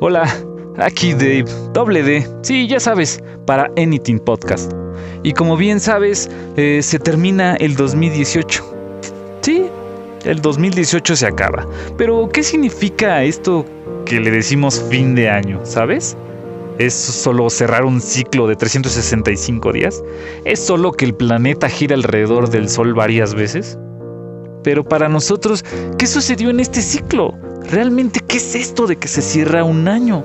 Hola, aquí Dave, doble D, sí, ya sabes, para Anything Podcast. Y como bien sabes, eh, se termina el 2018. Sí, el 2018 se acaba. Pero, ¿qué significa esto que le decimos fin de año, sabes? ¿Es solo cerrar un ciclo de 365 días? ¿Es solo que el planeta gira alrededor del Sol varias veces? Pero para nosotros, ¿qué sucedió en este ciclo? ¿Realmente qué es esto de que se cierra un año?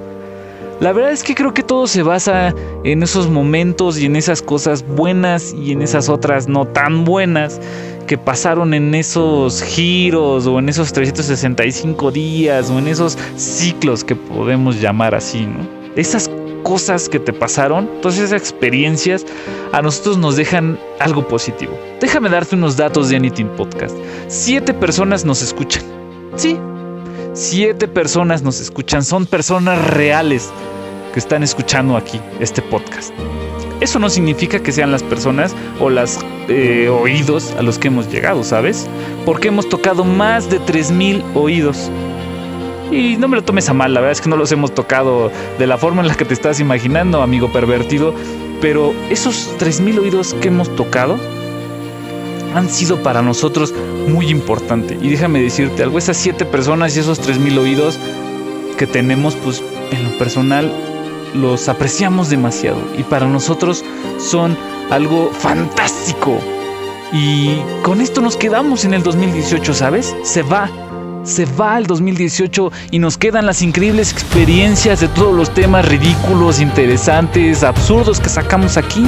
La verdad es que creo que todo se basa en esos momentos y en esas cosas buenas y en esas otras no tan buenas que pasaron en esos giros o en esos 365 días o en esos ciclos que podemos llamar así, ¿no? Esas cosas que te pasaron, todas esas experiencias, a nosotros nos dejan algo positivo. Déjame darte unos datos de Anything Podcast. Siete personas nos escuchan. Sí, siete personas nos escuchan. Son personas reales que están escuchando aquí este podcast. Eso no significa que sean las personas o los eh, oídos a los que hemos llegado, ¿sabes? Porque hemos tocado más de 3.000 oídos. Y no me lo tomes a mal, la verdad es que no los hemos tocado de la forma en la que te estás imaginando, amigo pervertido. Pero esos 3.000 oídos que hemos tocado han sido para nosotros muy importante. Y déjame decirte algo, esas 7 personas y esos 3.000 oídos que tenemos, pues en lo personal los apreciamos demasiado y para nosotros son algo fantástico. Y con esto nos quedamos en el 2018, ¿sabes? Se va. Se va el 2018 y nos quedan las increíbles experiencias de todos los temas ridículos, interesantes, absurdos que sacamos aquí.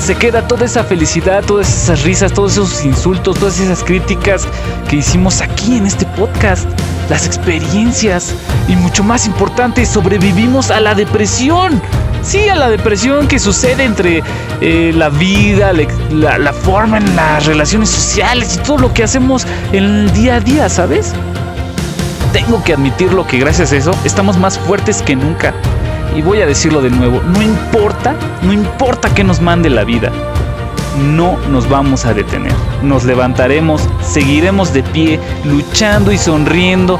Se queda toda esa felicidad, todas esas risas, todos esos insultos, todas esas críticas que hicimos aquí en este podcast las experiencias y mucho más importante, sobrevivimos a la depresión. Sí, a la depresión que sucede entre eh, la vida, la, la forma en las relaciones sociales y todo lo que hacemos en el día a día, ¿sabes? Tengo que admitirlo que gracias a eso estamos más fuertes que nunca. Y voy a decirlo de nuevo, no importa, no importa que nos mande la vida, no nos vamos a detener. Nos levantaremos, seguiremos de pie, luchando y sonriendo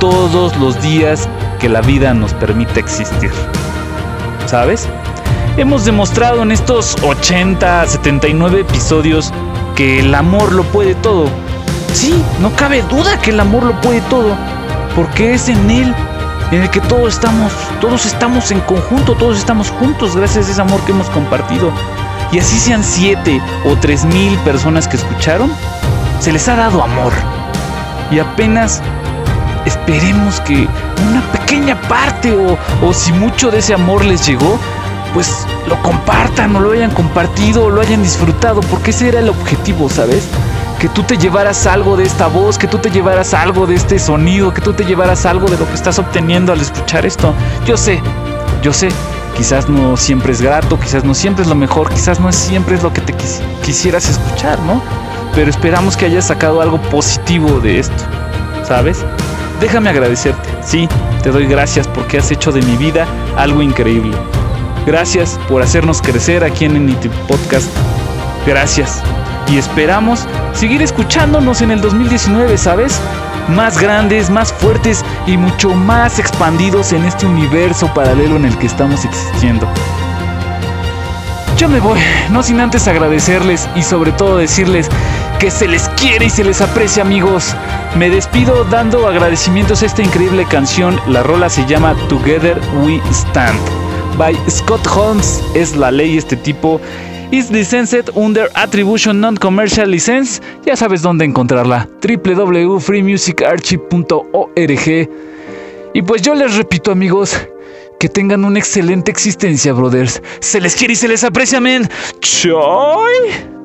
todos los días que la vida nos permite existir. ¿Sabes? Hemos demostrado en estos 80, 79 episodios que el amor lo puede todo. Sí, no cabe duda que el amor lo puede todo, porque es en él en el que todos estamos, todos estamos en conjunto, todos estamos juntos gracias a ese amor que hemos compartido y así sean siete o tres mil personas que escucharon, se les ha dado amor. Y apenas esperemos que una pequeña parte o, o si mucho de ese amor les llegó, pues lo compartan o lo hayan compartido o lo hayan disfrutado, porque ese era el objetivo, ¿sabes? Que tú te llevaras algo de esta voz, que tú te llevaras algo de este sonido, que tú te llevaras algo de lo que estás obteniendo al escuchar esto. Yo sé, yo sé quizás no siempre es grato, quizás no siempre es lo mejor, quizás no siempre es lo que te quisieras escuchar, ¿no? Pero esperamos que hayas sacado algo positivo de esto, ¿sabes? Déjame agradecerte, sí, te doy gracias porque has hecho de mi vida algo increíble. Gracias por hacernos crecer aquí en Enity Podcast. Gracias. Y esperamos seguir escuchándonos en el 2019, ¿sabes? más grandes, más fuertes y mucho más expandidos en este universo paralelo en el que estamos existiendo. Yo me voy, no sin antes agradecerles y sobre todo decirles que se les quiere y se les aprecia amigos. Me despido dando agradecimientos a esta increíble canción. La rola se llama Together We Stand. By Scott Holmes. Es la ley este tipo is licensed under Attribution Non-Commercial License. Ya sabes dónde encontrarla. www.freemusicarchive.org. Y pues yo les repito, amigos, que tengan una excelente existencia, brothers. Se les quiere y se les aprecia, men. Choy.